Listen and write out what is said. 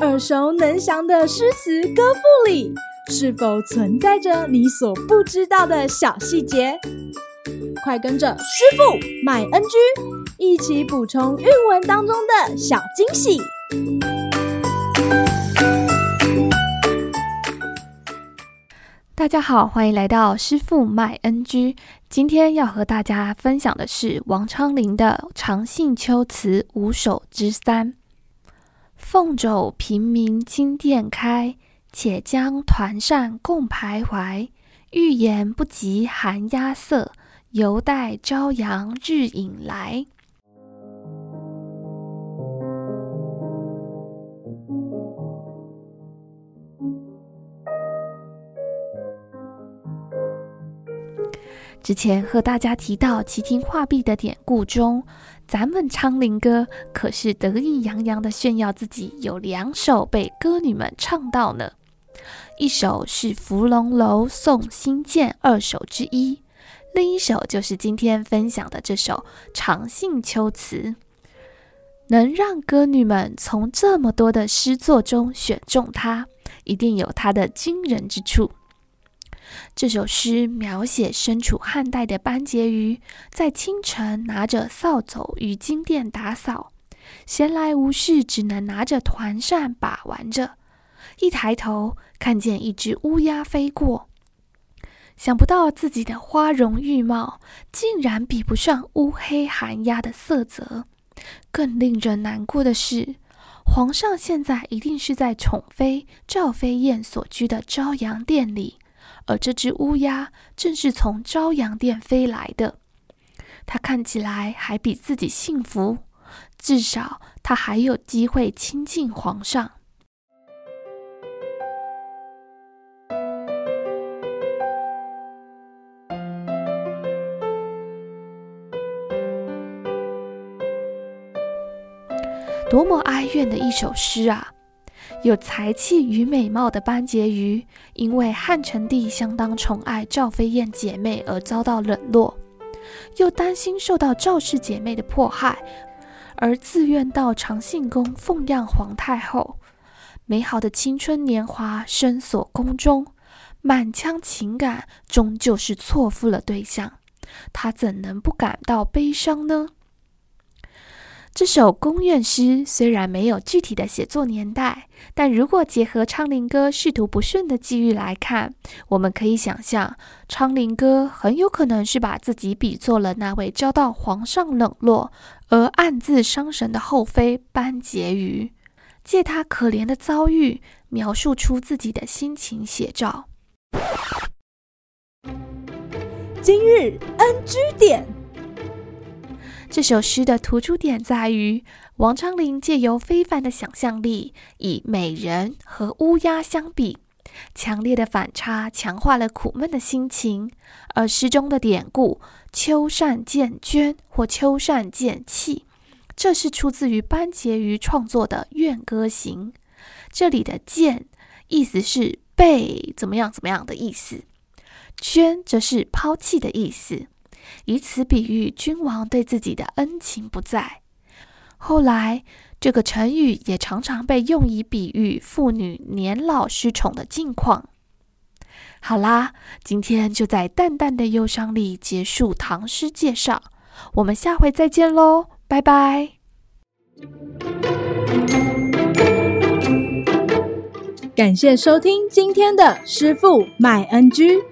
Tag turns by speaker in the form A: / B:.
A: 耳熟能详的诗词歌赋里，是否存在着你所不知道的小细节？快跟着师傅麦恩居一起补充韵文当中的小惊喜！
B: 大家好，欢迎来到师傅卖恩居。今天要和大家分享的是王昌龄的《长信秋词》五首之三。凤肘平明金殿开，且将团扇共徘徊。欲言不及寒鸦色，犹待朝阳日影来。之前和大家提到齐亭画壁的典故中，咱们昌龄哥可是得意洋洋地炫耀自己有两首被歌女们唱到呢。一首是《芙蓉楼送辛渐》二首之一，另一首就是今天分享的这首《长信秋词》，能让歌女们从这么多的诗作中选中它，一定有它的惊人之处。这首诗描写身处汉代的班婕妤，在清晨拿着扫帚与金殿打扫，闲来无事，只能拿着团扇把玩着。一抬头，看见一只乌鸦飞过，想不到自己的花容玉貌，竟然比不上乌黑寒鸦的色泽。更令人难过的是，皇上现在一定是在宠妃赵飞燕所居的昭阳殿里。而这只乌鸦正是从朝阳殿飞来的，它看起来还比自己幸福，至少它还有机会亲近皇上。多么哀怨的一首诗啊！有才气与美貌的班婕妤，因为汉成帝相当宠爱赵飞燕姐妹而遭到冷落，又担心受到赵氏姐妹的迫害，而自愿到长信宫奉养皇太后。美好的青春年华深锁宫中，满腔情感终究是错付了对象，她怎能不感到悲伤呢？这首宫怨诗虽然没有具体的写作年代，但如果结合昌龄哥仕途不顺的际遇来看，我们可以想象，昌龄哥很有可能是把自己比作了那位遭到皇上冷落而暗自伤神的后妃班婕妤，借他可怜的遭遇，描述出自己的心情写照。
A: 今日 NG 点。
B: 这首诗的突出点在于，王昌龄借由非凡的想象力，以美人和乌鸦相比，强烈的反差强化了苦闷的心情。而诗中的典故“秋扇见绢”或“秋扇见葶”，这是出自于班婕妤创作的《怨歌行》。这里的“见”意思是被怎么样怎么样的意思，“绢”则是抛弃的意思。以此比喻君王对自己的恩情不在。后来，这个成语也常常被用以比喻妇女年老失宠的境况。好啦，今天就在淡淡的忧伤里结束唐诗介绍，我们下回再见喽，拜拜。
A: 感谢收听今天的师傅麦恩居。